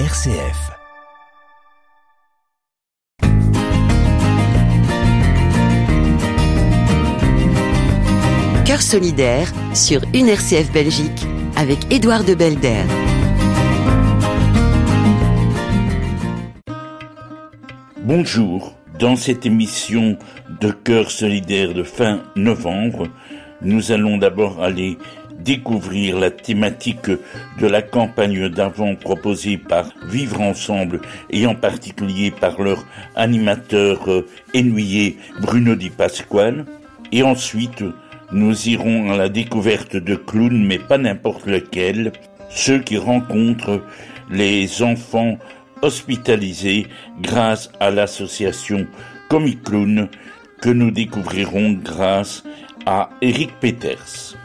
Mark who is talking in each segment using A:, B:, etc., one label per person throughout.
A: RCF.
B: Cœur solidaire sur une RCF Belgique avec Édouard de Belder.
C: Bonjour, dans cette émission de Cœur solidaire de fin novembre, nous allons d'abord aller découvrir la thématique de la campagne d'avant proposée par Vivre Ensemble et en particulier par leur animateur euh, ennuyé Bruno Di Pasquale. Et ensuite, nous irons à la découverte de clowns, mais pas n'importe lequel, ceux qui rencontrent les enfants hospitalisés grâce à l'association Comic Clown que nous découvrirons grâce à Eric Peters.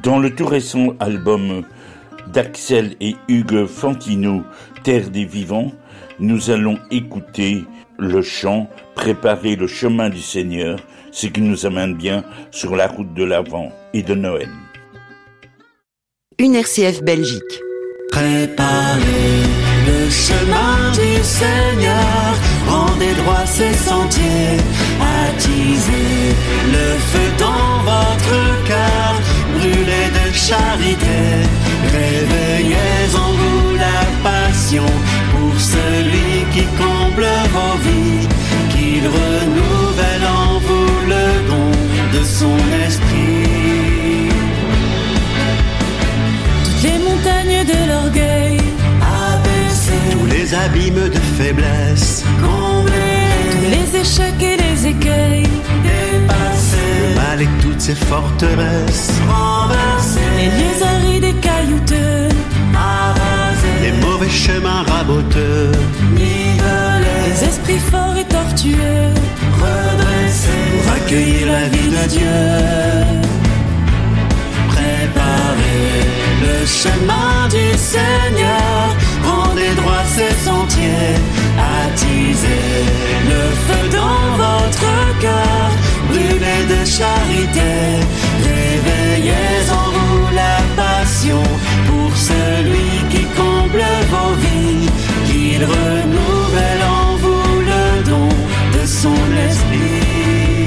C: Dans le tout récent album d'Axel et Hugues Fantino, Terre des vivants, nous allons écouter le chant Préparer le chemin du Seigneur, ce qui nous amène bien sur la route de l'Avent et de Noël.
B: Une RCF Belgique.
D: Préparez le chemin du Seigneur, rendez droit ses sentiers, attisez le feu charité, réveillez en vous la passion pour celui qui comble vos vies, qu'il renouvelle en vous le don de son esprit.
E: Toutes les montagnes de l'orgueil,
D: Abaissez tous les abîmes de faiblesse, comblez
E: tous les échecs et les écueils,
D: et toutes ses forteresses, renversez
E: les lieux arides et caillouteux,
D: arasez les mauvais chemins raboteux, nivelez
E: les esprits forts et tortueux,
D: redressez pour accueillir la vie de Dieu. Préparez le chemin du Seigneur, rendez droit ses sentiers, attisez le feu dans votre cœur, brûlez de charité, réveillez en vous la passion. Pour celui qui comble vos vies, qu'il renouvelle en vous le don de son esprit.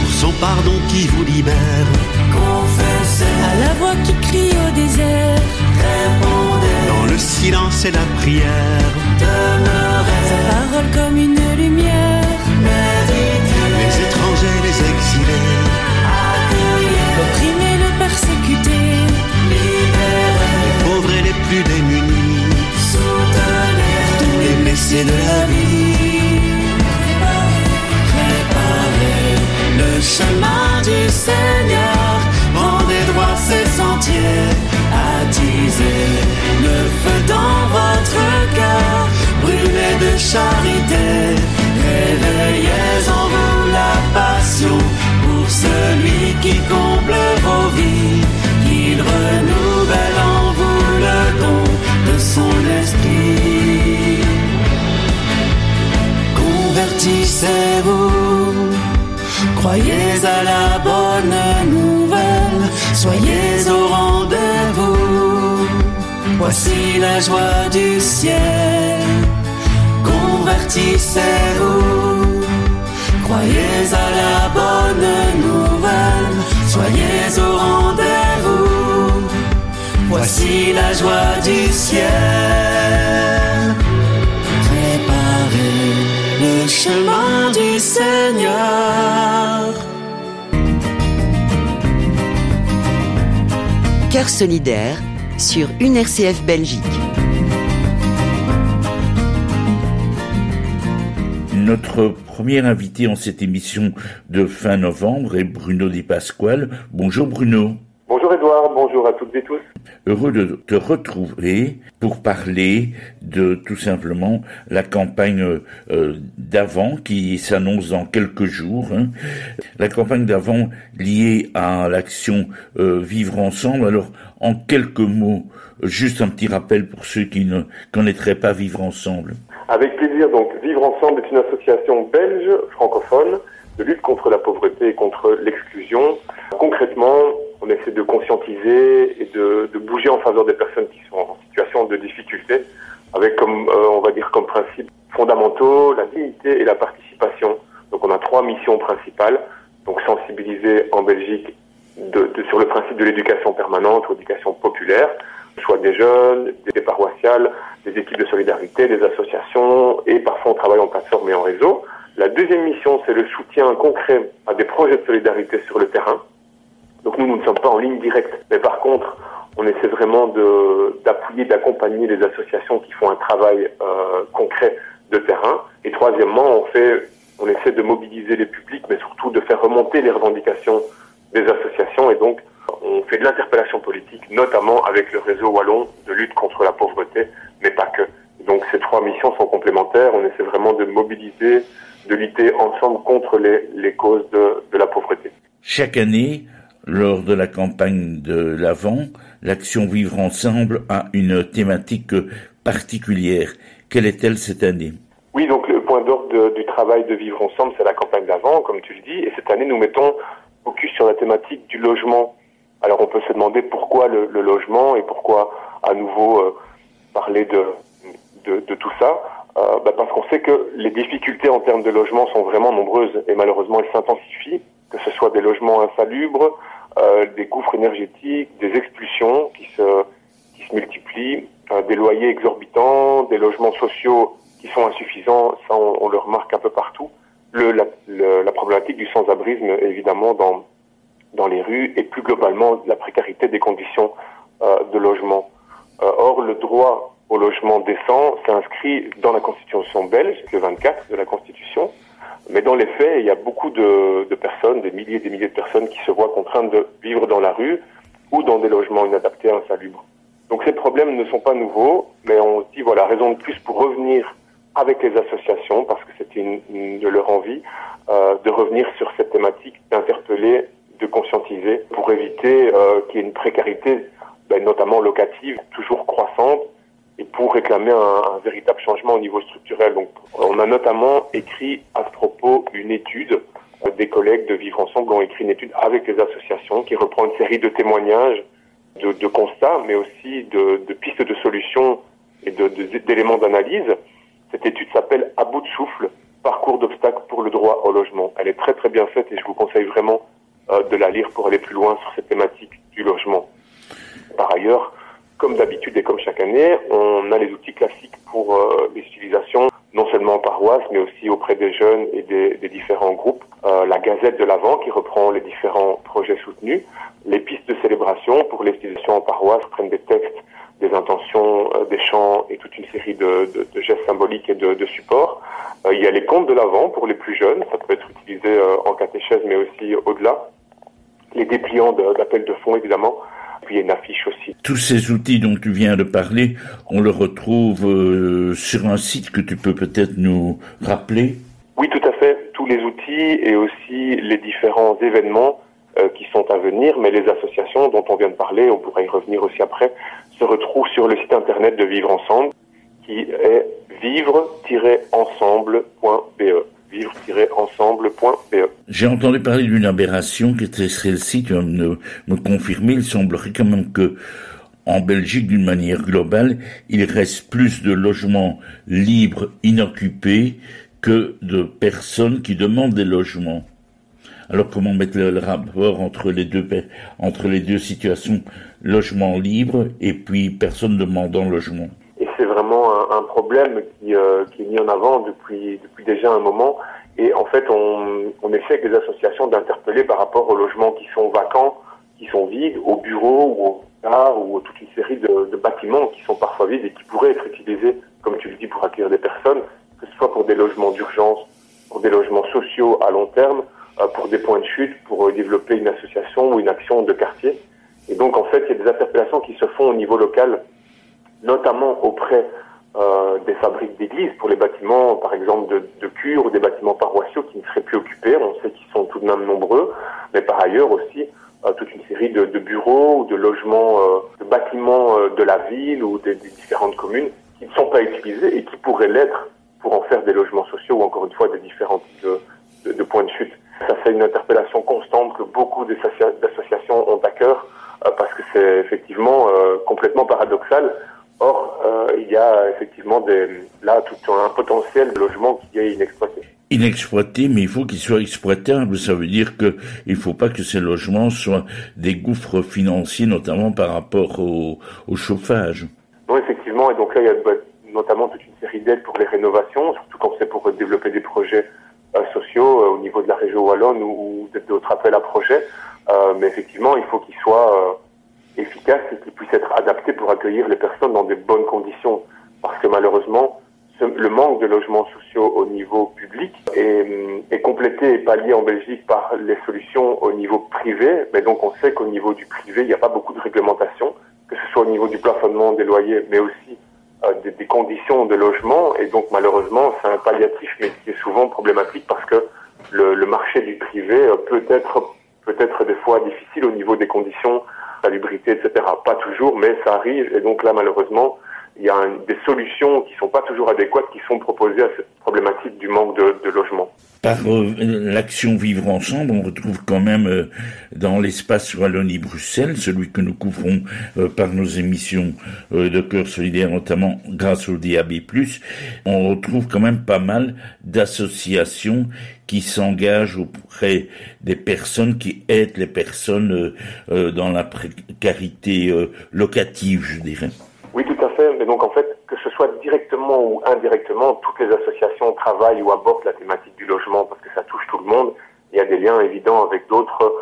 D: Pour son pardon qui vous libère. Confessez
E: à la voix qui crie au désert,
D: répondez. Dans le silence et la prière. Demeurez.
E: Sa parole comme une lumière,
D: méditez. Les étrangers, les exilés. Accueillez.
E: L'opprimé, le persécuté,
D: libérez. Les pauvres et les plus démunis. Soutenez. Tous les blessés de la vie. Préparez le chemin du Seigneur, le feu dans votre cœur, brûlez de charité, réveillez en vous la passion pour celui qui comble vos vies, qu'il renouvelle en vous le don de son esprit. Convertissez-vous, croyez à la bonne nouvelle, soyez au rendez-vous. Voici la joie du ciel. Convertissez-vous, croyez à la bonne nouvelle, soyez au rendez-vous. Voici la joie du ciel. Préparez le chemin du Seigneur.
B: Cœur solidaire sur une RCF Belgique.
C: Notre premier invité en cette émission de fin novembre est Bruno Di Pasquale. Bonjour Bruno.
F: Bonjour Edouard, bonjour à toutes et tous.
C: Heureux de te retrouver pour parler de tout simplement la campagne euh, d'avant qui s'annonce dans quelques jours. hein. La campagne d'avant liée à l'action euh, Vivre ensemble. Alors en quelques mots, juste un petit rappel pour ceux qui ne connaîtraient pas Vivre ensemble.
F: Avec plaisir, donc Vivre Ensemble est une association belge francophone de lutte contre la pauvreté et contre l'exclusion. Concrètement, on essaie de conscientiser et de, de bouger en faveur des personnes qui sont difficultés, avec comme, on va dire, comme principe fondamentaux la dignité et la participation. Donc on a trois missions principales. Donc sensibiliser en Belgique de, sur le principe de l'éducation permanente l'éducation populaire, soit des jeunes, des paroissiales, des équipes de solidarité, des associations, et parfois on travaille en plateforme et en réseau. La deuxième mission, c'est le soutien concret à des projets de solidarité sur le terrain. Donc nous, nous ne sommes pas en ligne directe, mais par contre, on essaie vraiment d'appuyer, d'accompagner les associations qui font un travail euh, concret de terrain. Et troisièmement, on on essaie de mobiliser les publics, mais surtout de faire remonter les revendications des associations. Et donc, on fait de l'interpellation politique, notamment avec le réseau wallon de lutte contre la pauvreté, mais pas que. Donc, ces trois missions sont complémentaires. On essaie vraiment de mobiliser, de lutter ensemble contre les, les causes de, de la pauvreté.
C: Chaque année, lors de la campagne de l'Avent, l'action Vivre ensemble a une thématique particulière. Quelle est-elle cette année?
F: Oui, donc le point d'ordre du travail de Vivre ensemble, c'est la campagne d'avant, comme tu le dis, et cette année, nous mettons focus sur la thématique du logement. Alors on peut se demander pourquoi le, logement et pourquoi à nouveau euh, parler de, de, tout ça. Euh, bah, parce qu'on sait que les difficultés en termes de logement sont vraiment nombreuses et malheureusement elles s'intensifient, que ce soit des logements insalubres, euh, des gouffres énergétiques, des expulsions qui se, qui se multiplient, des loyers exorbitants, des logements sociaux qui sont insuffisants, ça on, le remarque un peu partout. Le, la, problématique du sans-abrisme, évidemment, dans, dans les rues, et plus globalement la précarité des conditions euh, de logement. Euh, or, le droit au logement décent s'inscrit dans la Constitution belge, le 24 de la Constitution, mais dans les faits, il y a beaucoup de, personnes, des milliers et des milliers de personnes qui se voient contraintes de vivre dans la rue ou dans des logements inadaptés, insalubres. Donc ces problèmes ne sont pas nouveaux, mais on se dit, voilà, raison de plus pour revenir avec les associations, parce que c'est une, de leur envie, euh, de revenir sur cette thématique, d'interpeller, de conscientiser, pour éviter euh, qu'il y ait une précarité, ben, notamment locative, toujours croissante, et pour réclamer un, un, véritable changement au niveau structurel. Donc, on a notamment écrit à ce propos une étude. Euh, des collègues de Vivre Ensemble ont écrit une étude avec les associations qui reprend une série de témoignages de, de constats, mais aussi de, de, pistes de solutions et d'éléments d'analyse. Cette étude s'appelle À bout de souffle, parcours d'obstacles pour le droit au logement. Elle est très très bien faite et je vous conseille vraiment euh, de la lire pour aller plus loin sur cette thématique du logement. Par ailleurs, comme d'habitude et comme chaque année, on a les outils classiques pour euh, les non seulement en paroisse, mais aussi auprès des jeunes et des, différents groupes. Euh, la Gazette de l'Avent qui reprend les différents projets soutenus, les pistes de célébration pour les institutions en paroisse prennent des textes, des intentions, euh, des chants et toute une série de, gestes symboliques et de, supports. Euh, il y a les contes de l'Avent pour les plus jeunes, ça peut être utilisé en catéchèse mais aussi au-delà. Les dépliants d'appel de, fonds évidemment, puis il y a une affiche aussi.
C: Tous ces outils dont tu viens de parler, on le retrouve sur un site que tu peux peut-être nous rappeler?
F: Oui, tout à fait. Tous les outils et aussi les différents événements euh, qui sont à venir, mais les associations dont on vient de parler, on pourrait y revenir aussi après, se retrouvent sur le site internet de Vivre Ensemble, qui est vivre-ensemble.be vivre-ensemble.be.
C: J'ai entendu parler d'une aberration qui était celle-ci, tu vas me, me confirmer, il semblerait quand même que en Belgique, d'une manière globale, il reste plus de logements libres, inoccupés, que de personnes qui demandent des logements. Alors comment mettre le, rapport entre les deux les deux situations, logement libre et puis personne demandant logement
F: un, problème qui, euh, qui, est mis en avant depuis déjà un moment. Et en fait, on, essaie avec les associations d'interpeller par rapport aux logements qui sont vacants, qui sont vides, aux bureaux ou aux bars ou toute une série de, de bâtiments qui sont parfois vides et qui pourraient être utilisés, comme tu le dis, pour accueillir des personnes, que ce soit pour des logements d'urgence, pour des logements sociaux à long terme, euh, pour des points de chute, pour euh, développer une association ou une action de quartier. Et donc, en fait, il y a des interpellations qui se font au niveau local, notamment auprès euh, des fabriques d'églises pour les bâtiments, par exemple, de, de cure ou des bâtiments paroissiaux qui ne seraient plus occupés. On sait qu'ils sont tout de même nombreux, mais par ailleurs aussi euh, toute une série de, de, bureaux ou de logements, euh, de bâtiments euh, de la ville ou des, des, différentes communes qui ne sont pas utilisés et qui pourraient l'être pour en faire des logements sociaux ou encore une fois des différents types de, de, de points de chute. Ça fait une interpellation constante que beaucoup d'associations ont à cœur euh, parce que c'est effectivement euh, complètement paradoxal. A effectivement des, là tout un potentiel de logement qui est inexploité.
C: Inexploité, mais il faut qu'il soit exploitable. Ça veut dire que il faut pas que ces logements soient des gouffres financiers, notamment par rapport au, au chauffage.
F: Non, effectivement, et donc là il y a bah, notamment toute une série d'aides pour les rénovations, surtout quand c'est pour développer des projets euh, sociaux euh, au niveau de la région wallonne ou, ou d'autres appels à projets. Euh, mais effectivement, il faut qu'ils soient efficaces et qu'ils puissent être adaptés pour accueillir les personnes dans des bonnes conditions. Que malheureusement, le manque de logements sociaux au niveau public est, est, complété et pallié en Belgique par les solutions au niveau privé. Mais donc on sait qu'au niveau du privé, il n'y a pas beaucoup de réglementation, que ce soit au niveau du plafonnement des loyers, mais aussi euh, des, conditions de logement. Et donc malheureusement, c'est un palliatif, mais qui est souvent problématique parce que le, le marché du privé euh, peut être peut-être des fois difficile au niveau des conditions, salubrité, etc. Pas toujours, mais ça arrive. Et donc là, malheureusement, il y a un, des solutions qui sont pas toujours adéquates qui sont proposées à cette problématique du manque de, de logement.
C: Par euh, l'action Vivre Ensemble, on retrouve quand même euh, dans l'espace Wallonie-Bruxelles, celui que nous couvrons euh, par nos émissions de cœur solidaire, notamment grâce au DAB+, on retrouve quand même pas mal d'associations qui s'engagent auprès des personnes, qui aident les personnes dans la précarité locative, je dirais.
F: Oui, tout à fait. Mais donc, en fait, que ce soit directement ou indirectement, toutes les associations travaillent ou abordent la thématique du logement parce que ça touche tout le monde. Il y a des liens évidents avec d'autres,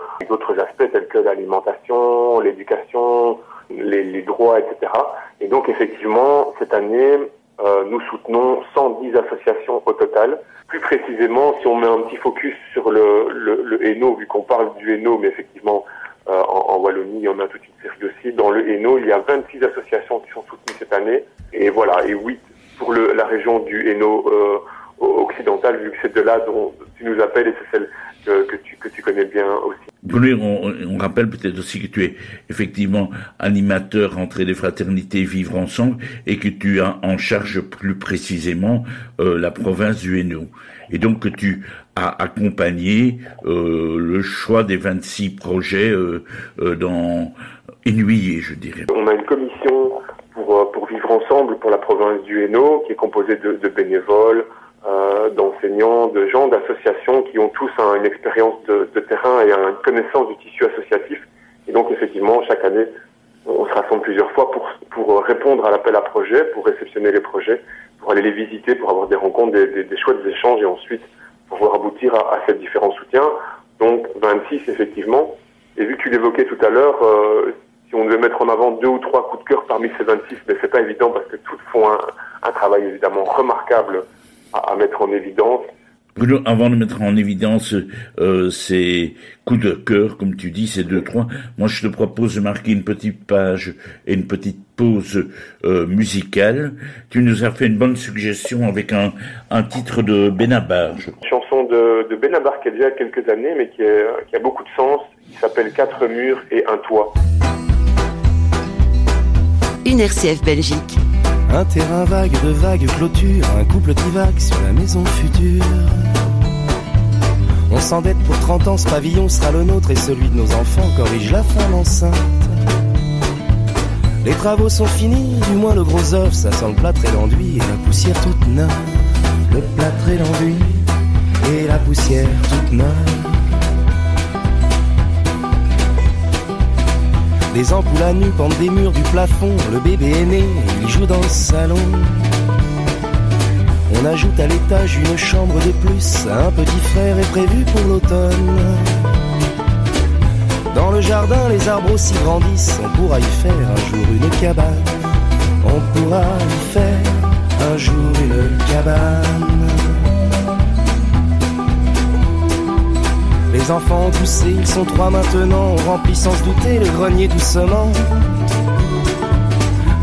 F: aspects tels que l'alimentation, l'éducation, les, droits, etc. Et donc, effectivement, cette année, euh, nous soutenons 110 associations au total. Plus précisément, si on met un petit focus sur le, le, vu qu'on parle du Hainaut, mais effectivement, euh, en, en, Wallonie, il y en a toute une série aussi. Dans le Hainaut, il y a 26 associations qui sont soutenues cette année. Et voilà, et 8 pour le, la région du Hainaut euh, occidental, vu que c'est de là dont tu nous appelles et c'est celle que, tu, que tu connais bien aussi.
C: On, on rappelle peut-être aussi que tu es effectivement animateur entre les fraternités Vivre Ensemble et que tu as en charge plus précisément euh, la province du Hainaut. Et donc que tu as accompagné euh, le choix des 26 projets euh, euh, dans Inuit, je dirais.
F: On a une commission pour, pour vivre ensemble pour la province du Hainaut qui est composée de, bénévoles, euh, d'enseignants, de gens, d'associations qui ont tous un, une expérience de, de, terrain et une connaissance du tissu associatif. Et donc effectivement, chaque année, on se rassemble plusieurs fois pour, pour répondre à l'appel à projet, pour réceptionner les projets, pour aller les visiter, pour avoir des rencontres, des, des, des chouettes échanges et ensuite pouvoir aboutir à, ces différents soutiens. Donc 26 effectivement. Et vu que tu l'évoquais tout à l'heure, euh, si on devait mettre en avant deux ou trois coups de cœur parmi ces 26, mais c'est pas évident parce que toutes font un, un travail évidemment remarquable à, mettre en évidence.
C: Bruno, avant de mettre en évidence euh, ces coups de cœur, comme tu dis, ces deux, trois, moi je te propose de marquer une petite page et une petite pause euh, musicale. Tu nous as fait une bonne suggestion avec un, un titre de Benabar.
F: Chanson de, de Benabar qui a déjà quelques années, mais qui, est, qui a beaucoup de sens, qui s'appelle Quatre murs et un toit.
B: Une RCF Belgique.
A: Un terrain vague de vagues clôtures, un couple divague sur la maison future. On s'endette pour 30 ans, ce pavillon sera le nôtre et celui de nos enfants corrige la femme enceinte. Les travaux sont finis, du moins le gros œuf, ça sent le plâtre et l'enduit et la poussière toute neuve. Le plâtre et l'enduit et la poussière toute neuve. Des ampoules à nu pendent des murs du plafond. Le bébé est né, il joue dans le salon. On ajoute à l'étage une chambre de plus. Un petit frère est prévu pour l'automne. Dans le jardin, les arbres aussi grandissent. On pourra y faire un jour une cabane. On pourra y faire un jour une cabane. Les enfants ont poussé, ils sont trois maintenant. On remplit sans se douter le grenier doucement.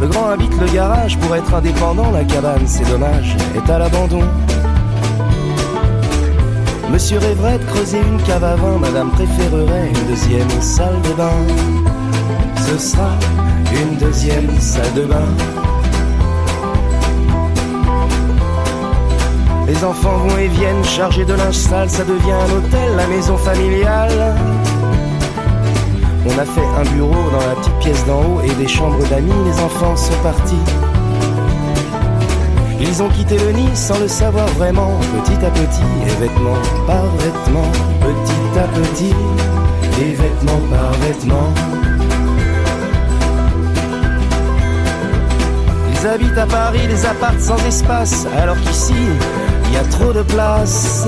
A: Le grand habite le garage pour être indépendant. La cabane, c'est dommage, est à l'abandon. Monsieur rêverait de creuser une cave à vin. Madame préférerait une deuxième salle de bain. Ce sera une deuxième salle de bain. Les enfants vont et viennent chargés de linge sale, ça devient un hôtel, la maison familiale. On a fait un bureau dans la petite pièce d'en haut et des chambres d'amis, les enfants sont partis. Ils ont quitté le nid sans le savoir vraiment, petit à petit, et vêtement par vêtement, petit à petit, et vêtement par vêtement. Ils habitent à Paris des apparts sans espace, alors qu'ici, il y a trop de place.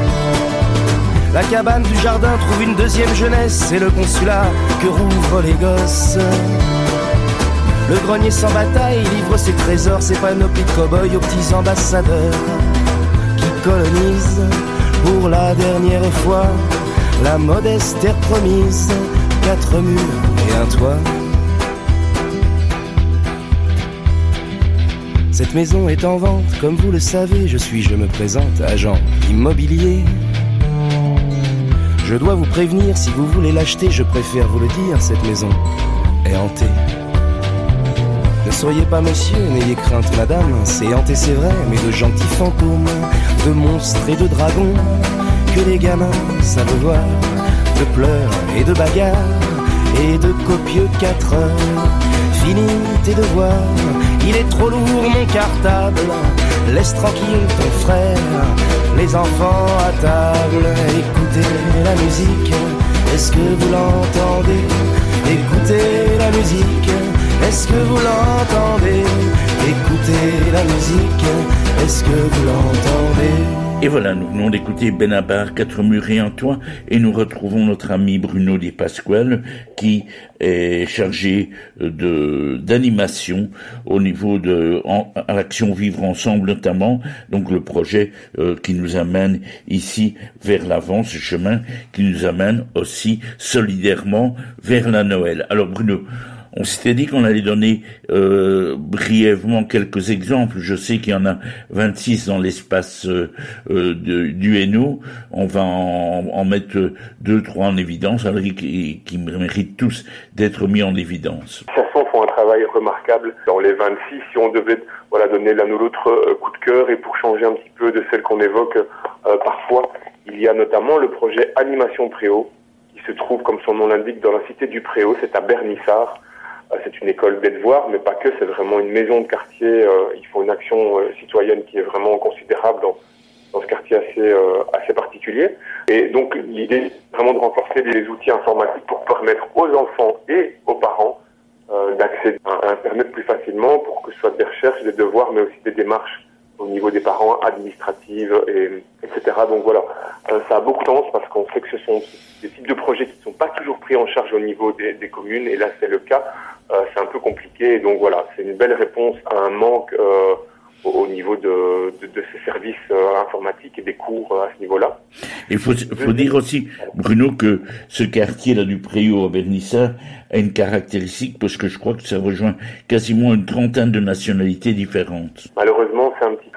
A: La cabane du jardin trouve une deuxième jeunesse, c'est le consulat que rouvrent les gosses. Le grenier sans bataille livre ses trésors, ses panoplies de cow-boys aux petits ambassadeurs qui colonisent pour la dernière fois la modeste terre promise, quatre murs et un toit. Cette maison est en vente, comme vous le savez, je suis, je me présente, agent immobilier. Je dois vous prévenir, si vous voulez l'acheter, je préfère vous le dire, cette maison est hantée. Ne soyez pas monsieur, n'ayez crainte madame, c'est hanté c'est vrai, mais de gentils fantômes, de monstres et de dragons, que les gamins savent voir, de pleurs et de bagarres, et de copieux quatre heures. Fini tes devoirs, il est trop lourd mon cartable, laisse tranquille ton frère, les enfants à table, écoutez la musique, est-ce que vous l'entendez? Écoutez la musique, est-ce que vous l'entendez? Écoutez la musique, est-ce que vous l'entendez?
C: Et voilà, nous venons d'écouter Benabar, Quatre murs et un toit, et nous retrouvons notre ami Bruno Di qui est chargé de d'animation au niveau de l'action Vivre Ensemble notamment, donc le projet euh, qui nous amène ici vers l'avant, ce chemin qui nous amène aussi solidairement vers la Noël. Alors Bruno, on s'était dit qu'on allait donner euh, brièvement quelques exemples. Je sais qu'il y en a 26 dans l'espace euh, euh, du Hainaut. On va en, mettre deux, trois en évidence, alors qui, qui méritent tous d'être mis en évidence.
F: Les chansons font un travail remarquable. Dans les 26, si on devait voilà, donner l'un ou l'autre euh, coup de cœur et pour changer un petit peu de celle qu'on évoque euh, parfois, il y a notamment le projet Animation Préau qui se trouve, comme son nom l'indique, dans la cité du Préau. C'est à Bernissard. C'est une école devoirs, mais pas que. C'est vraiment une maison de quartier. Euh, ils font une action euh, citoyenne qui est vraiment considérable dans, dans ce quartier assez, euh, assez particulier. Et donc l'idée, vraiment de renforcer les outils informatiques pour permettre aux enfants et aux parents d'accéder à Internet plus facilement pour que ce soit des recherches, des devoirs, mais aussi des démarches au niveau des parents administratives, et, etc. Donc voilà, euh, ça a beaucoup de sens parce qu'on sait que ce sont des types de projets qui ne sont pas toujours pris en charge au niveau des, des communes, et là c'est le cas. Euh, c'est un peu compliqué, et donc voilà, c'est une belle réponse à un manque euh, au niveau de, de, de, ces services informatiques et des cours à ce niveau-là.
C: Il faut, faut dire aussi, Bruno, que ce quartier-là du Préau à Bernissa a une caractéristique parce que je crois que ça rejoint quasiment une trentaine de nationalités différentes.
F: Malheureusement,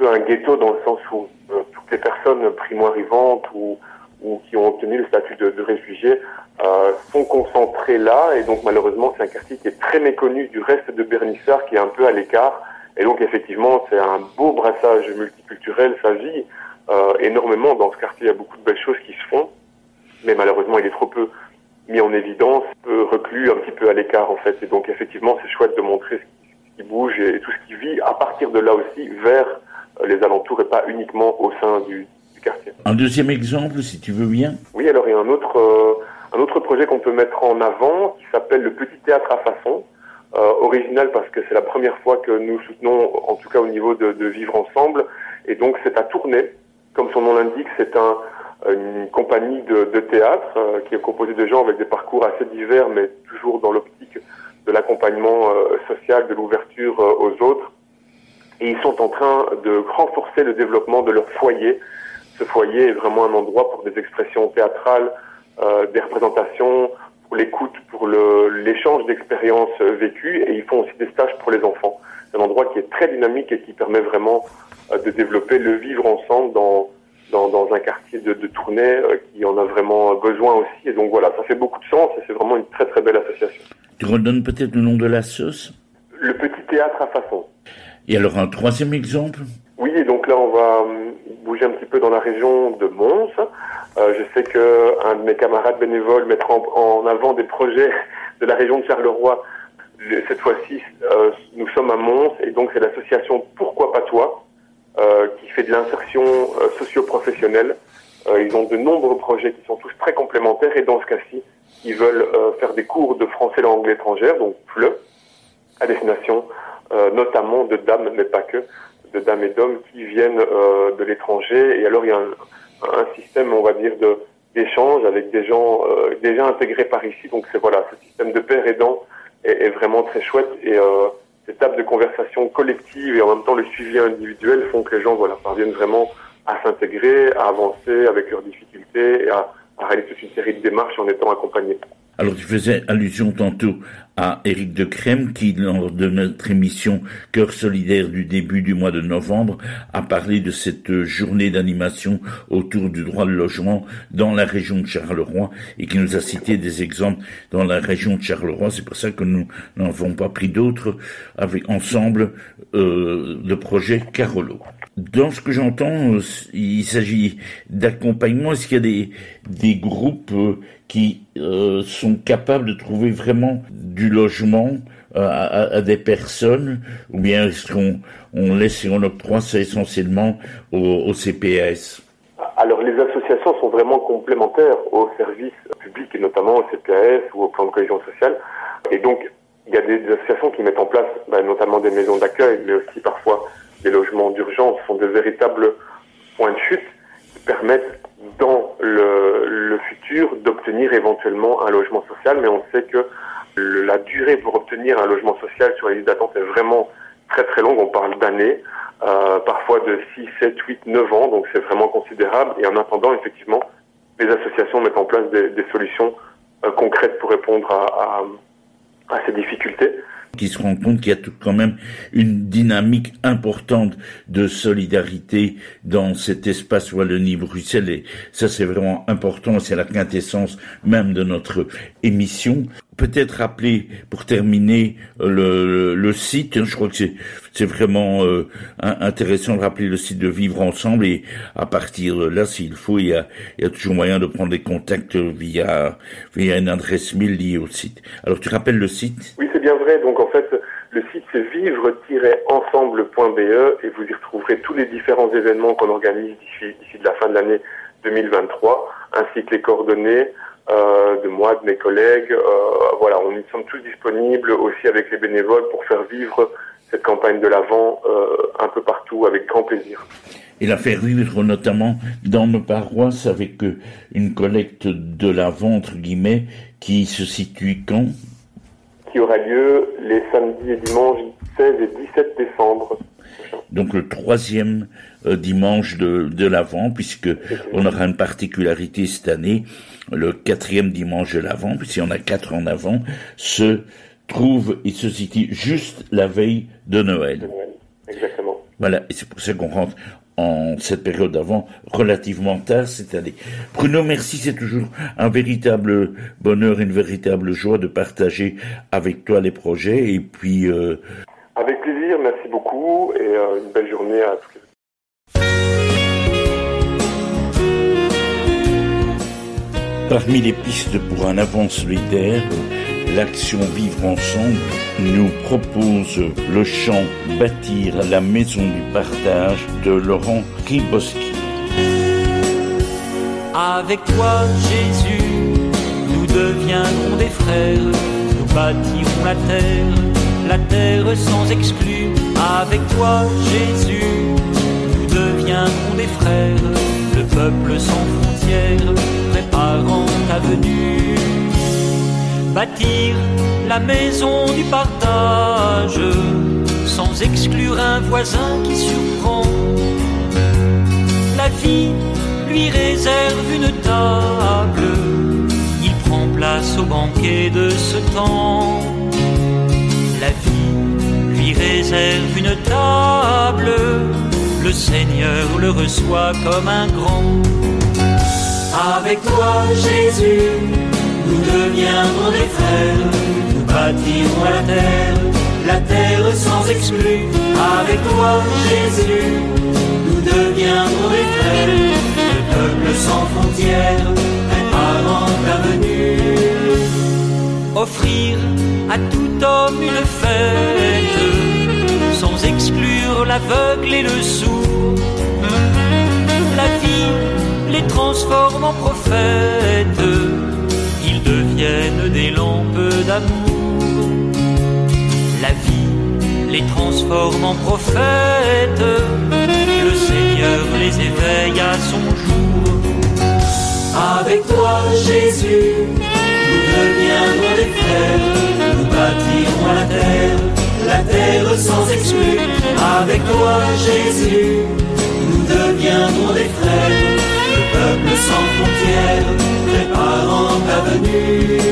F: un ghetto dans le sens où euh, toutes les personnes primo-arrivantes ou, ou qui ont obtenu le statut de, de réfugiés euh, sont concentrées là et donc malheureusement c'est un quartier qui est très méconnu du reste de Bernissard qui est un peu à l'écart et donc effectivement, c'est un beau brassage multiculturel, ça vit euh, énormément dans ce quartier. Il y a beaucoup de belles choses qui se font, mais malheureusement, il est trop peu mis en évidence, peu reclus, un petit peu à l'écart en fait. Et donc effectivement, c'est chouette de montrer ce qui bouge et tout ce qui vit à partir de là aussi vers les alentours et pas uniquement au sein du, du quartier.
C: Un deuxième exemple, si tu veux bien.
F: Oui, alors il y a un autre, euh, un autre projet qu'on peut mettre en avant qui s'appelle le Petit Théâtre à façon euh, original parce que c'est la première fois que nous soutenons, en tout cas au niveau de, de vivre ensemble. Et donc c'est à tourner. Comme son nom l'indique, c'est un, une compagnie de, de théâtre euh, qui est composée de gens avec des parcours assez divers, mais toujours dans l'optique de l'accompagnement euh, social, de l'ouverture euh, aux autres. Et ils sont en train de renforcer le développement de leur foyer. Ce foyer est vraiment un endroit pour des expressions théâtrales, euh, des représentations, pour l'écoute, pour l'échange d'expériences vécues, et ils font aussi des stages pour les enfants. C'est un endroit qui est très dynamique et qui permet vraiment euh, de développer le vivre ensemble dans, dans, dans un quartier de, de Tournai euh, qui en a vraiment besoin aussi. Et donc voilà, ça fait beaucoup de sens et c'est vraiment une très très belle association.
C: Tu redonnes peut-être le nom de la sauce?
F: Le petit théâtre à façon.
C: Et alors un troisième exemple?
F: Oui, donc là on va hum, bouger un petit peu dans la région de Mons. Euh, je sais que un de mes camarades bénévoles mettra en, avant des projets de la région de Charleroi. Le- Cette fois-ci, euh, nous sommes à Mons et donc c'est l'association Pourquoi pas toi euh, qui fait de l'insertion euh, socio-professionnelle. Euh, ils ont de nombreux projets qui sont tous très complémentaires et dans ce cas-ci, ils veulent euh, faire des cours de français langue étrangère, donc FLE, à destination euh, notamment de dames, mais pas que, de dames et d'hommes qui viennent euh, de l'étranger. Et alors il y a un, système, on va dire, de d'échange avec des gens euh, déjà intégrés par ici. Donc c'est voilà, ce système de père aidant est, vraiment très chouette et euh, ces tables de conversation collective et en même temps le suivi individuel font que les gens voilà parviennent vraiment à s'intégrer, à avancer avec leurs difficultés et à réaliser toute une série de démarches en étant accompagnés.
C: Alors tu faisais allusion tantôt à Éric de Crème qui, lors de notre émission Cœur solidaire du début du mois de novembre, a parlé de cette journée d'animation autour du droit de logement dans la région de Charleroi et qui nous a cité des exemples dans la région de Charleroi. C'est pour ça que nous n'en avons pas pris d'autres avec ensemble euh, le projet Carolo. Dans ce que j'entends, euh, il s'agit d'accompagnement. Est-ce qu'il y a des, des groupes euh, qui euh, sont capables de trouver vraiment du logement euh, à, des personnes ou bien est-ce qu'on on laisse et on octroie ça essentiellement au, au CPS
F: Alors les associations sont vraiment complémentaires aux services publics et notamment au CPAS ou au plan de cohésion sociale. Et donc il y a des associations qui mettent en place bah, notamment des maisons d'accueil, mais aussi parfois des logements d'urgence, sont des véritables points de chute qui permettent dans le, futur d'obtenir éventuellement un logement social. Mais on sait que la durée pour obtenir un logement social sur les listes d'attente est vraiment très très longue. On parle d'années, euh, parfois de 6, 7, 8, 9 ans. Donc c'est vraiment considérable. Et en attendant, effectivement, les associations mettent en place des, solutions euh, concrètes pour répondre à ces difficultés.
C: Qui se rend compte qu'il y a tout quand même une dynamique importante de solidarité dans cet espace Wallonie-Bruxelles et ça c'est vraiment important, c'est la quintessence même de notre émission. Peut-être rappeler pour terminer euh, le, le site, hein, je crois que c'est vraiment euh, in- intéressant de rappeler le site de Vivre Ensemble et à partir de là, s'il faut, il y a, il y a toujours moyen de prendre des contacts via, via une adresse mail liée au site. Alors tu rappelles le site?
F: Oui, c'est bien vrai. Donc en fait, le site c'est vivre-ensemble.be et vous y retrouverez tous les différents événements qu'on organise d'ici de la fin de l'année 2023, ainsi que les coordonnées euh, de moi, de mes collègues. Euh, voilà, on y sommes tous disponibles aussi avec les bénévoles pour faire vivre cette campagne de l'avant euh, un peu partout avec grand plaisir.
C: et la faire vivre notamment dans nos paroisses avec une collecte de l'avant, entre guillemets, qui se situe quand?
F: Qui aura lieu les samedis et dimanches 16 et 17 décembre.
C: donc le troisième euh, dimanche de, de l'Avent, puisque on aura une particularité cette année, le quatrième dimanche de l'Avent, puisqu'il y en a quatre en avant, se trouve et se situe juste la veille de Noël.
F: Exactement.
C: Voilà, et c'est pour ça qu'on rentre en cette période d'avant relativement tard cette année. Bruno, merci, c'est toujours un véritable bonheur, une véritable joie de partager avec toi les projets et puis euh,
F: Avec plaisir, merci beaucoup et euh, une belle journée à tous les
C: Parmi les pistes pour un avant solidaire, l'action Vivre ensemble nous propose le chant Bâtir la maison du partage de Laurent Riboski.
G: Avec toi, Jésus, nous deviendrons des frères. Nous bâtirons la terre, la terre sans exclu. Avec toi, Jésus, nous deviendrons des frères. Le peuple sans frontières, préparant ta venue. Bâtir la maison du partage, sans exclure un voisin qui surprend. La vie lui réserve une table. Il prend place au banquet de ce temps. La vie lui réserve une table.
D: le Seigneur le reçoit comme un grand. Avec toi, Jésus, nous deviendrons des frères, nous bâtirons la terre, la terre sans exclu. Avec toi, Jésus, nous deviendrons des frères, le peuple sans frontières, préparant ta venue. Offrir à tout homme une fête, sans exclure l'aveugle et le sourd. La vie les transforme en prophètes, ils deviennent des lampes d'amour. La vie les transforme en prophètes, le Seigneur les éveille à son jour. Avec toi, Jésus, nous deviendrons des frères, nous bâtirons la terre, la terre sans exclu. Avec toi, Jésus, nous deviendrons des frères, peuple sans frontières, préparant ta venue.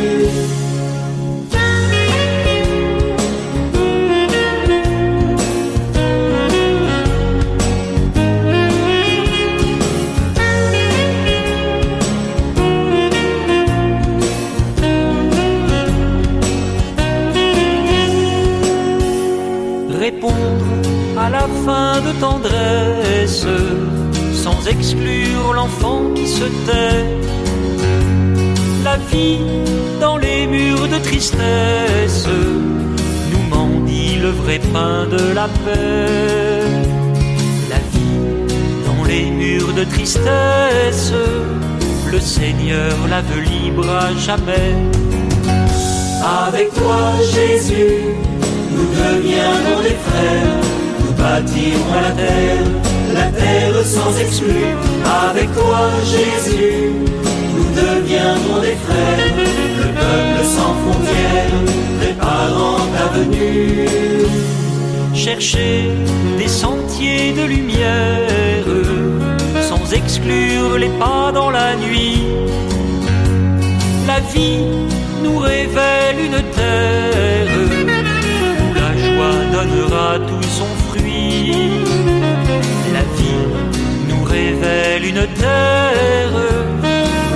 D: Répondre à la fin de tendresse, exclure l'enfant qui se tait. La vie dans les murs de tristesse nous mendie le vrai pain de la paix. La vie dans les murs de tristesse, le Seigneur la veut libre à jamais. Avec toi, Jésus, nous deviendrons des frères, nous bâtirons la terre, la terre sans exclu. Avec toi, Jésus, nous deviendrons des frères, le peuple sans frontières, préparant ta venue. Chercher des sentiers de lumière, sans exclure les pas dans la nuit. La vie nous révèle une terre où la joie donnera tout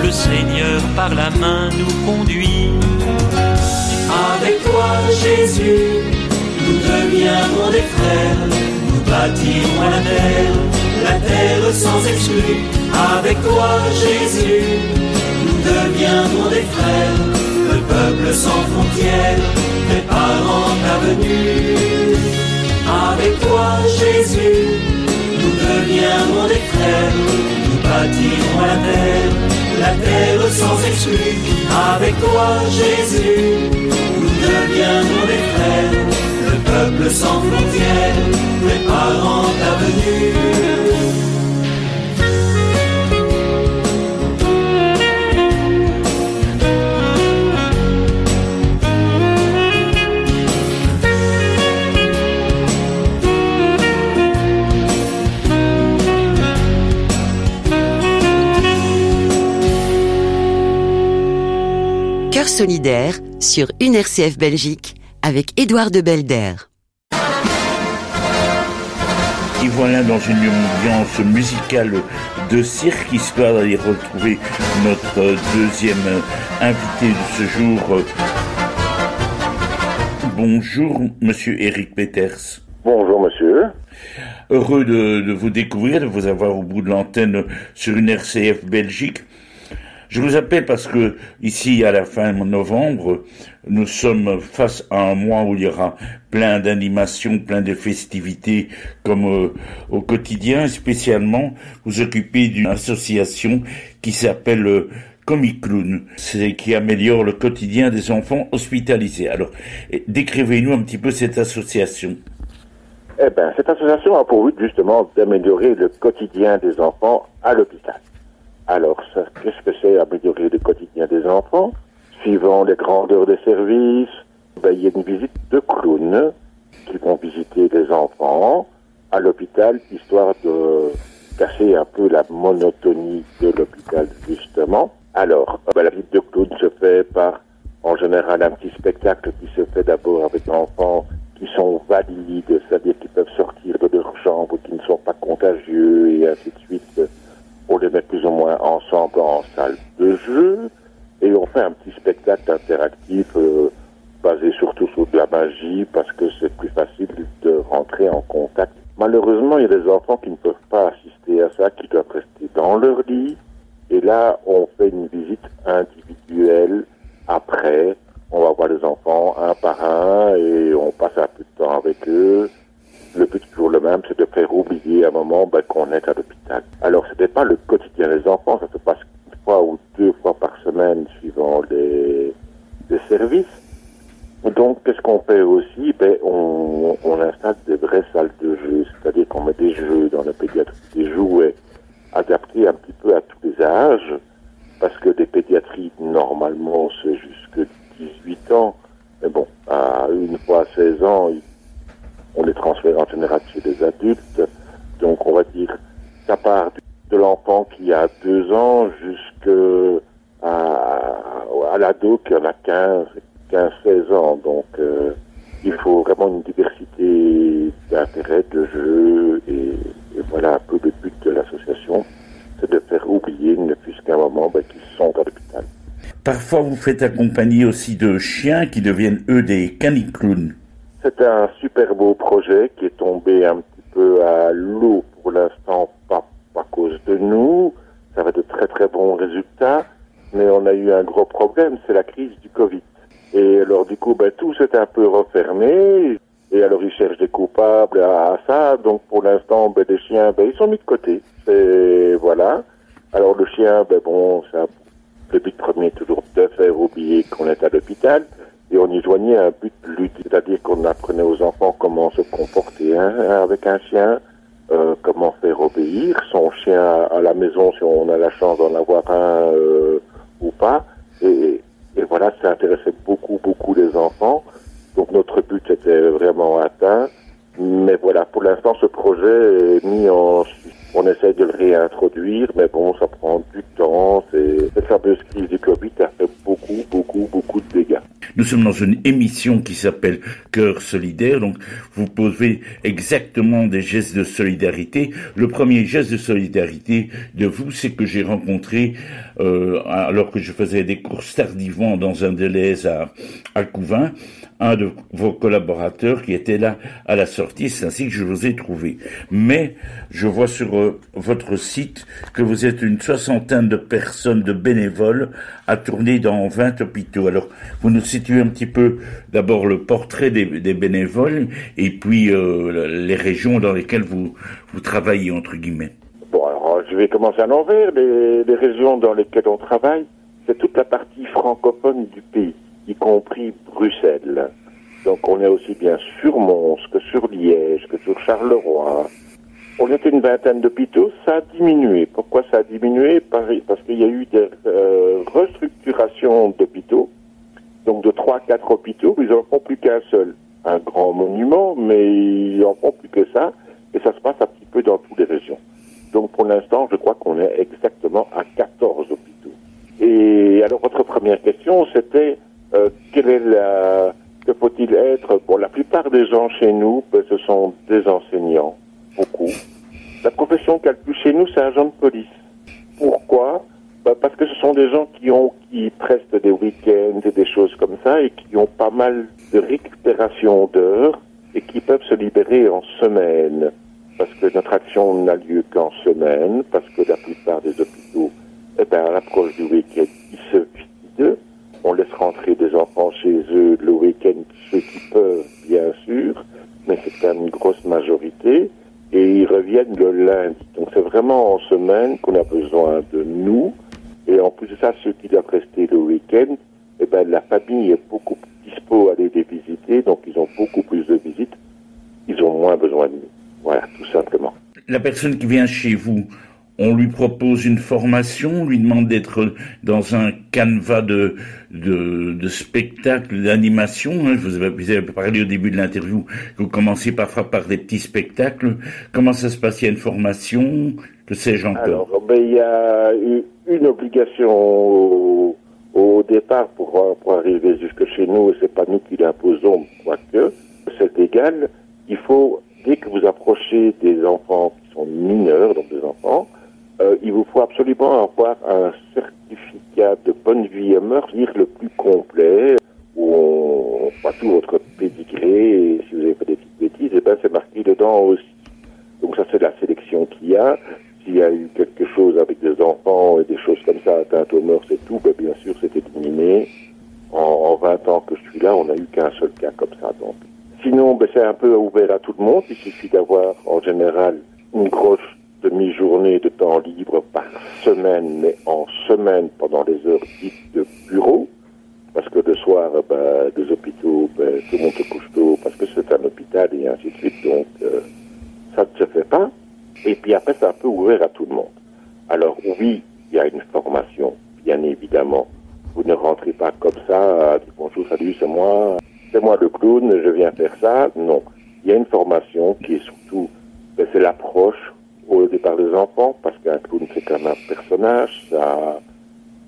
D: le Seigneur par la main nous conduit. Avec toi, Jésus, nous deviendrons des frères, nous bâtirons la terre, la terre sans exclu. Avec toi, Jésus, nous deviendrons des frères, le peuple sans frontières, préparant ta venue. Avec toi, Jésus, nous deviendrons des frères, nous bâtirons la terre, la terre sans exclu. Avec toi, Jésus, nous deviendrons des frères, le peuple sans frontières,
B: solidaire sur une RCF Belgique avec Édouard de Belder.
C: Et voilà dans une ambiance musicale de cirque, histoire d'aller retrouver notre deuxième invité de ce jour. Bonjour, monsieur Eric Peters.
H: Bonjour monsieur.
C: Heureux de, de vous découvrir, de vous avoir au bout de l'antenne sur une RCF Belgique. Je vous appelle parce que ici, à la fin novembre, nous sommes face à un mois où il y aura plein d'animations, plein de festivités, comme euh, au quotidien. Spécialement, vous occupez d'une association qui s'appelle euh, Comic Clown, c'est qui améliore le quotidien des enfants hospitalisés. Alors, eh, décrivez-nous un petit peu cette association.
H: Eh ben, cette association a pour but justement d'améliorer le quotidien des enfants à l'hôpital. Alors, qu'est-ce que c'est améliorer le quotidien des enfants Suivant les grandeurs des services, il y a une visite de clowns qui vont visiter les enfants à l'hôpital, histoire de casser un peu la monotonie de l'hôpital, justement. Alors, ben, la visite de clown se fait par, en général, un petit spectacle qui se fait d'abord avec l'enfant qui sont valides, c'est-à-dire qui peuvent sortir de leur chambre, qui ne sont pas contagieux ainsi de suite. On les met plus ou moins ensemble en salle de jeu et on fait un petit spectacle interactif euh, basé surtout sur de la magie parce que c'est plus facile de rentrer en contact. Malheureusement, il y a des enfants qui ne peuvent pas assister à ça, qui doivent rester dans leur lit. Et là, on fait une visite individuelle après. On va voir les enfants un par un et on passe un peu de temps avec eux. Le but toujours le même, c'est de faire oublier à un moment ben, qu'on est à l'hôpital. Alors, ce n'est pas le quotidien des enfants, ça se passe une fois ou deux fois par semaine suivant les, les services. Donc, qu'est-ce qu'on fait aussi? Ben, on, installe des vraies salles de jeu, c'est-à-dire qu'on met des jeux dans la pédiatrie, des jouets adaptés un petit peu à tous les âges, parce que des pédiatries, normalement, c'est jusque 18 ans. Mais bon, à une fois à 16 ans, on les transfère en général chez des adultes. Donc, on va dire, ça part de l'enfant qui a 2 ans jusqu'à à, l'ado qui en a 15, 15-16 ans. Donc, euh, il faut vraiment une diversité d'intérêts, de jeux, et, voilà un peu le but de l'association, c'est de faire oublier, ne fût-ce qu'un moment, ben, qu'ils sont à l'hôpital.
C: Parfois, vous faites accompagner aussi de chiens qui deviennent, eux, des caniclowns.
H: C'est un super beau projet qui est tombé un petit peu à l'eau pour l'instant, pas à cause de nous. Ça va de très très bons résultats, mais on a eu un gros problème, c'est la crise du Covid. Et alors du coup, ben, tout s'est un peu refermé. Et alors ils cherchent des coupables à, ça. Donc pour l'instant, ben, les chiens, ben, ils sont mis de côté. Et voilà. Alors le chien, ben bon, ça, le but premier toujours de faire oublier qu'on est à l'hôpital. Et on y joignait un but ludique, c'est-à-dire qu'on apprenait aux enfants comment se comporter hein, avec un chien, euh, comment faire obéir son chien à la maison si on a la chance d'en avoir un euh, ou pas. Et, et voilà, ça intéressait beaucoup, beaucoup les enfants. Donc notre but était vraiment atteint. Mais voilà, pour l'instant, ce projet est mis en... On essaye de le réintroduire, mais bon, ça prend du temps. C'est cette fameuse crise du Covid a fait beaucoup, beaucoup, beaucoup de dégâts.
C: Nous sommes dans une émission qui s'appelle Cœur solidaire, donc vous posez exactement des gestes de solidarité. Le premier geste de solidarité de vous, c'est que j'ai rencontré, euh, alors que je faisais des courses tardivement dans un délai à, à Couvin, un de vos collaborateurs qui était là à la sortie, c'est ainsi que je vous ai trouvé. Mais je vois sur votre site que vous êtes une soixantaine de personnes, de bénévoles, à tourner dans 20 hôpitaux. Alors, vous nous situez un petit peu d'abord le portrait des, bénévoles et puis euh, les régions dans lesquelles vous, vous travaillez, entre guillemets.
H: Bon, alors je vais commencer à l'envers. Les régions dans lesquelles on travaille, c'est toute la partie francophone du pays y compris Bruxelles. Donc on est aussi bien sur Mons que sur Liège, que sur Charleroi. On était une vingtaine d'hôpitaux, ça a diminué. Pourquoi ça a diminué? Parce qu'il y a eu des euh, restructurations d'hôpitaux. Donc de trois, quatre hôpitaux, ils n'en font plus qu'un seul. Un grand monument, mais ils n'en font plus que ça. Et ça se passe un petit peu dans toutes les régions. Donc pour l'instant, je crois qu'on est exactement à 14 hôpitaux. Et alors votre première question, c'était euh, est la, que faut-il être? Bon, la plupart des gens chez nous, ben, ce sont des enseignants, beaucoup. La profession qu'elle plus chez nous, c'est agent de police. Pourquoi? Ben, Parce que ce sont des gens qui ont, qui prestent des week-ends et des choses comme ça et qui ont pas mal de récupération d'heures et qui peuvent se libérer en semaine. Parce que notre action n'a lieu qu'en semaine, parce que la plupart des hôpitaux, eh ben, à l'approche du week-end, ils se vident on laisse rentrer des enfants chez eux le week-end, ceux qui peuvent, bien sûr, mais c'est quand même une grosse majorité, et ils reviennent le lundi. Donc c'est vraiment en semaine qu'on a besoin de nous, et en plus de ça, ceux qui doivent rester le week-end, eh ben, la famille est beaucoup plus dispo à aller les visiter, donc ils ont beaucoup plus de visites, ils ont moins besoin de nous. Voilà, tout simplement.
C: La personne qui vient chez vous, on lui propose une formation, on lui demande d'être dans un canevas de, de, de spectacle, d'animation. Hein. Vous, avez parlé au début de l'interview que vous commencez parfois par des petits spectacles. Comment ça se passe? Il y a une formation? Que sais-je encore?
H: Alors, ben, il y a une obligation au, au départ pour, pour arriver jusque chez nous, et c'est pas nous qui l'imposons, quoique, c'est égal. Il faut, dès que vous approchez des enfants qui sont mineurs, donc des enfants, euh, il vous faut absolument avoir un certificat de bonne vie et mœurs, lire le plus complet, où on voit tout votre pédigré, et si vous avez fait des petites bêtises, eh ben c'est marqué dedans aussi. Donc ça c'est la sélection qu'il y a. S'il y a eu quelque chose avec des enfants et des choses comme ça, atteintes aux mœurs et tout, ben bien sûr c'est éliminé. En, en 20 ans que je suis là, on n'a eu qu'un seul cas comme ça. Donc. Sinon, ben, c'est un peu ouvert à tout le monde. Il suffit d'avoir en général une grosse demi-journée de temps libre par semaine, mais en semaine pendant les heures dites de bureau. Parce que le soir, ben, des hôpitaux, ben, tout le monde se couche tôt parce que c'est un hôpital et ainsi de suite. Donc, euh, ça ne se fait pas. Et puis après, c'est un peu ouvert à tout le monde. Alors oui, il y a une formation, bien évidemment. Vous ne rentrez pas comme ça, bonjour, salut, c'est moi, c'est moi le clown, je viens faire ça. Non. Il y a une formation qui est surtout, ben, c'est l'approche au départ des enfants, parce qu'un clown, c'est comme un personnage,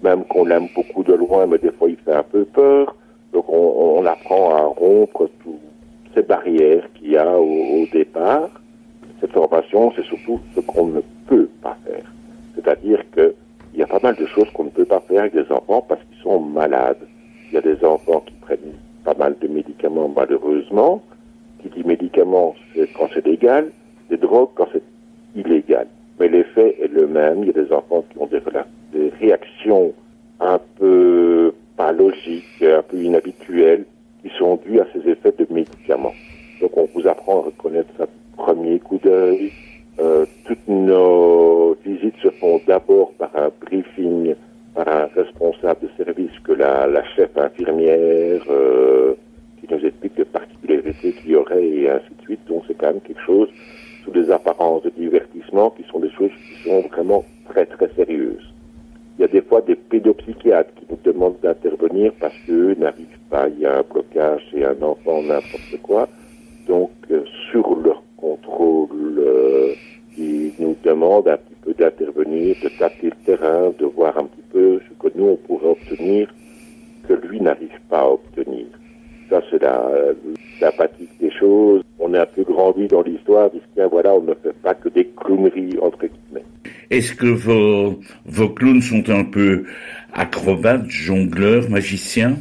H: même qu'on l'aime beaucoup de loin, mais des fois il fait un peu peur. Donc on, apprend à rompre toutes ces barrières qu'il y a au, au départ. Cette formation, c'est surtout ce qu'on ne peut pas faire. C'est-à-dire que il y a pas mal de choses qu'on ne peut pas faire avec des enfants parce qu'ils sont malades. Il y a des enfants qui prennent pas mal de médicaments malheureusement. Qui dit médicaments, c'est quand c'est légal. Des drogues quand c'est illégal. Mais l'effet est le même. Il y a des enfants qui ont des réactions un peu pas logiques, un peu inhabituelles, qui sont dues à ces effets de médicaments. Donc on vous apprend à reconnaître ça premier coup d'œil. Euh, toutes nos visites se font d'abord par un briefing par un responsable de service que la, la chef infirmière euh, qui nous explique les particularités qu'il y aurait et ainsi de suite. Donc c'est quand même quelque chose sous des apparences de divertissement qui sont des choses qui sont vraiment très très sérieuses. Il y a des fois des pédopsychiatres qui nous demandent d'intervenir parce qu'eux n'arrivent pas, il y a un blocage chez un enfant, n'importe quoi. Donc euh, sur leur contrôle, euh, ils nous demandent un petit peu d'intervenir, de tâter le terrain, de voir un petit peu ce que nous on pourrait obtenir que lui n'arrive pas à obtenir. Ça c'est la sympathique des choses. On est un peu grandi dans l'histoire, puisque voilà, on ne fait pas que des clowneries entre guillemets.
C: Est-ce que vos, vos clowns sont un peu acrobates, jongleurs, magiciens?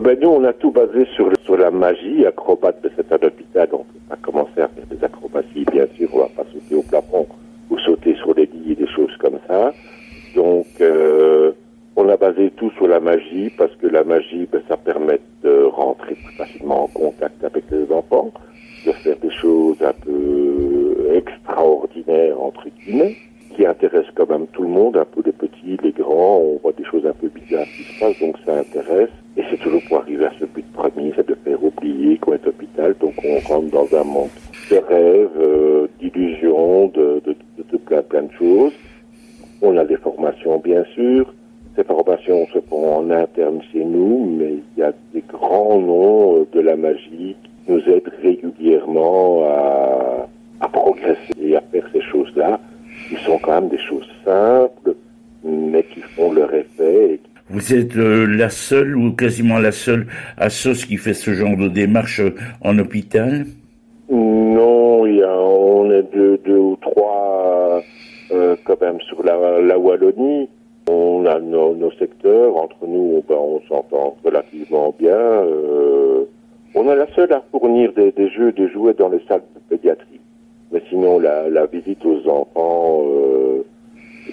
H: Ben nous, on a tout basé sur, sur la magie. Acrobate, ben, c'est un hôpital, donc on va commencer à faire des acrobaties, bien sûr. On va pas sauter au plafond ou sauter sur les lits et des choses comme ça. Donc, euh, on a basé tout sur la magie parce que la magie, ben, ça permet de rentrer plus facilement en contact avec les enfants, de faire des choses un peu extraordinaires, entre guillemets, qui intéressent quand même tout le monde, un peu les petits, les grands. On voit des un peu bizarres qui se passent, donc ça intéresse. Et c'est toujours pour arriver à ce but premier, c'est de faire oublier qu'on est hôpital. Donc on rentre dans un monde de rêves, euh, d'illusions, de, de, de, de, plein plein de choses. On a des formations bien sûr. Ces formations se font en interne chez nous, mais il y a des grands noms euh, de la magie qui nous aident régulièrement à, à progresser et à faire ces choses-là, qui sont quand même des choses simples, mais qui font leur effet et qui
C: vous êtes euh, la seule ou quasiment la seule assoce qui fait ce genre de démarche euh, en hôpital
H: Non, il y a, on est deux, deux ou trois euh, quand même sur la, la Wallonie. On a nos, nos secteurs, entre nous, ben, on s'entend relativement bien. Euh, on est la seule à fournir des, des, jeux, des jouets dans les salles de pédiatrie. Mais sinon, la, la visite aux enfants euh,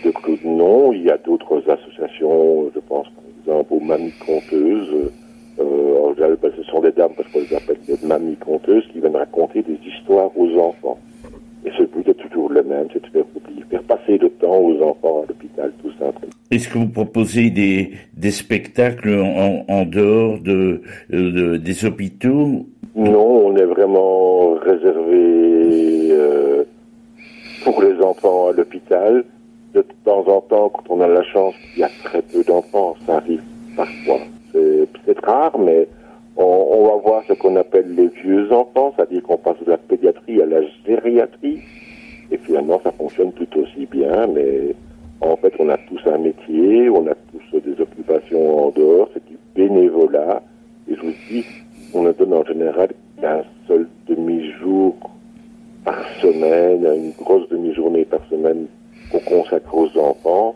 H: de Claude, non. Il y a d'autres associations, je pense par exemple aux mamies conteuses. Euh, en général, ben, ce sont des dames, parce qu'on les appelle des mamies conteuses, qui viennent raconter des histoires aux enfants. Et ce but est toujours le même, c'est de faire oublier, faire passer le temps aux enfants à l'hôpital, tout simplement.
C: Est-ce que des, spectacles en, dehors de, de, des hôpitaux
H: Non, on est vraiment réservé euh, pour les enfants à l'hôpital. De temps en temps, quand on a la chance qu'il y a très peu d'enfants, ça arrive parfois. C'est peut-être rare, mais on, on, va voir ce qu'on appelle les vieux enfants, c'est-à-dire qu'on passe de la pédiatrie à la gériatrie. Et finalement, ça fonctionne tout aussi bien, mais en fait, on a tous un métier, on a tous des occupations en dehors, c'est du bénévolat. Et je vous dis, on ne donne en général qu'un seul demi-jour par semaine, une grosse demi-journée par semaine qu'on consacre aux enfants.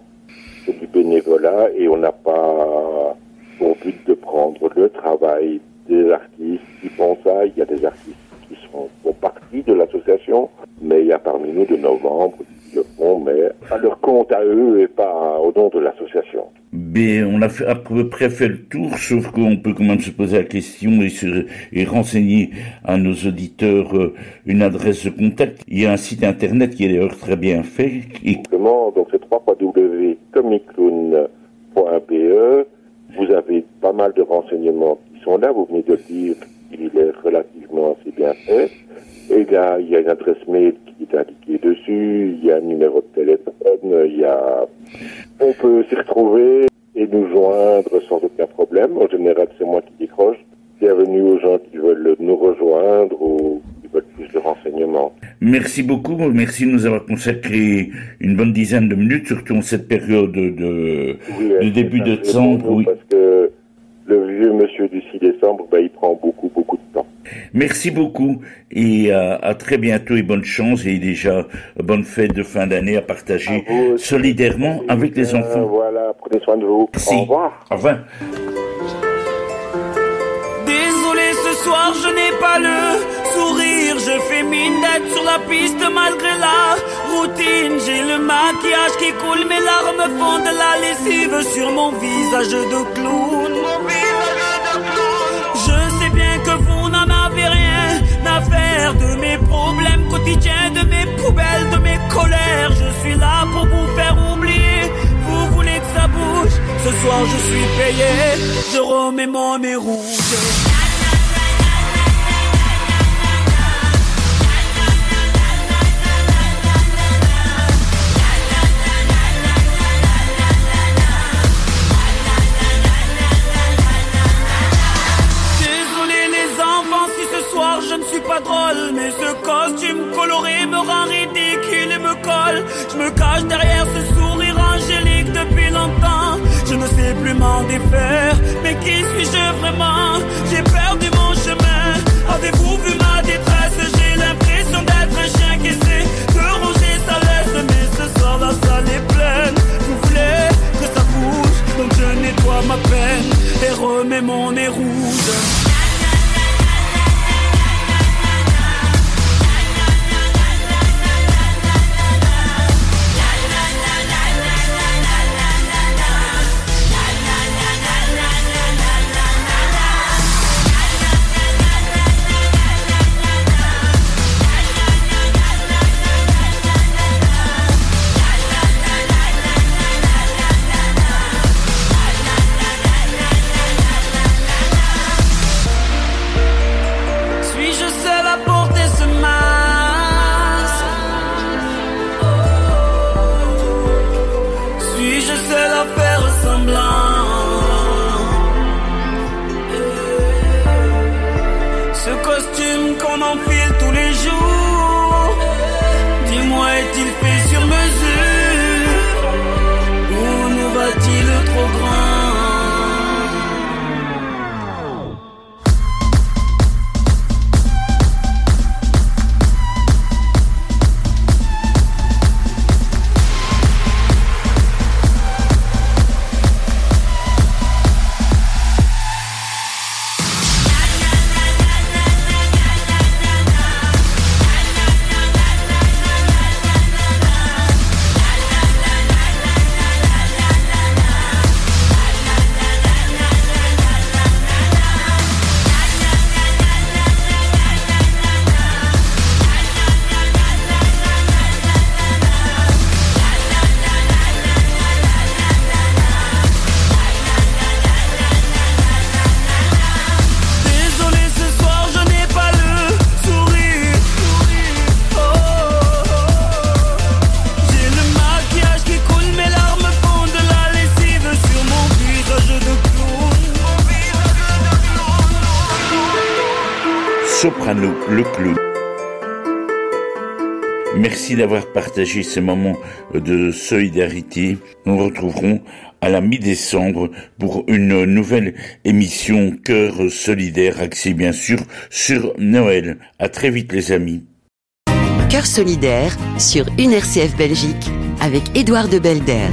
H: C'est du bénévolat et on n'a pas pour but de prendre le travail des artistes qui font ça. Il y a des artistes qui sont, font partie de l'association, mais il y a parmi nous de novembre le font, mais à leur compte à eux et pas au nom de l'association.
C: Mais on a fait, à peu près fait le tour, sauf qu'on peut quand même se poser la question et, se, et renseigner à nos auditeurs euh, une adresse de contact. Il y a un site internet qui est d'ailleurs très bien fait. Et...
H: Simplement, donc c'est www.comicloon.be. Vous avez pas mal de renseignements qui sont là. Vous venez de le dire, il est relativement assez bien fait. Et là, il y a une adresse mail qui est indiquée dessus, il y a un numéro de téléphone, il y a... On peut s'y retrouver et nous joindre sans aucun problème. En général, c'est moi qui décroche. Bienvenue aux gens qui veulent nous rejoindre ou qui veulent plus de renseignements.
C: Merci beaucoup, merci de nous avoir consacré une bonne dizaine de minutes, surtout en cette période de,
H: Oui,
C: de
H: c'est
C: début de décembre. oui.
H: Parce que le vieux monsieur du 6 décembre, ben, il prend beaucoup.
C: Merci beaucoup et à, à très bientôt et bonne chance et déjà bonne fête de fin d'année à partager
H: À vous aussi.
C: solidairement avec les
H: Euh,
C: enfants.
H: voilà, prenez soin de vous.
C: Merci.
H: Au revoir.
C: Au revoir.
G: Désolé ce soir je n'ai pas le sourire Je fais mine d'être sur la piste malgré la routine J'ai le maquillage qui coule Mes larmes font de la lessive Sur mon visage de clown De mes problèmes quotidiens De mes poubelles, de mes colères. Je suis là pour vous faire oublier. Vous voulez que ça bouge? Ce soir je suis payé. Je remets mon nez rouge je ne suis pas drôle Mais ce costume coloré me rend ridicule et me colle. Je me cache derrière ce sourire angélique depuis longtemps. Je ne sais plus m'en défaire Mais qui suis-je vraiment? J'ai perdu mon chemin. Avez-vous vu ma détresse? J'ai l'impression d'être un chien qui essaie de ronger sa laisse Mais ce soir la salle est pleine. Vous voulez que ça bouge? Donc je nettoie ma peine Et remets mon nez rouge
C: D'avoir partagé ce moment de solidarité. Nous nous retrouverons à la mi-décembre pour une nouvelle émission Cœur solidaire axée bien sûr sur Noël. À très vite les amis.
B: Cœur solidaire sur une RCF Belgique avec Édouard de Belder.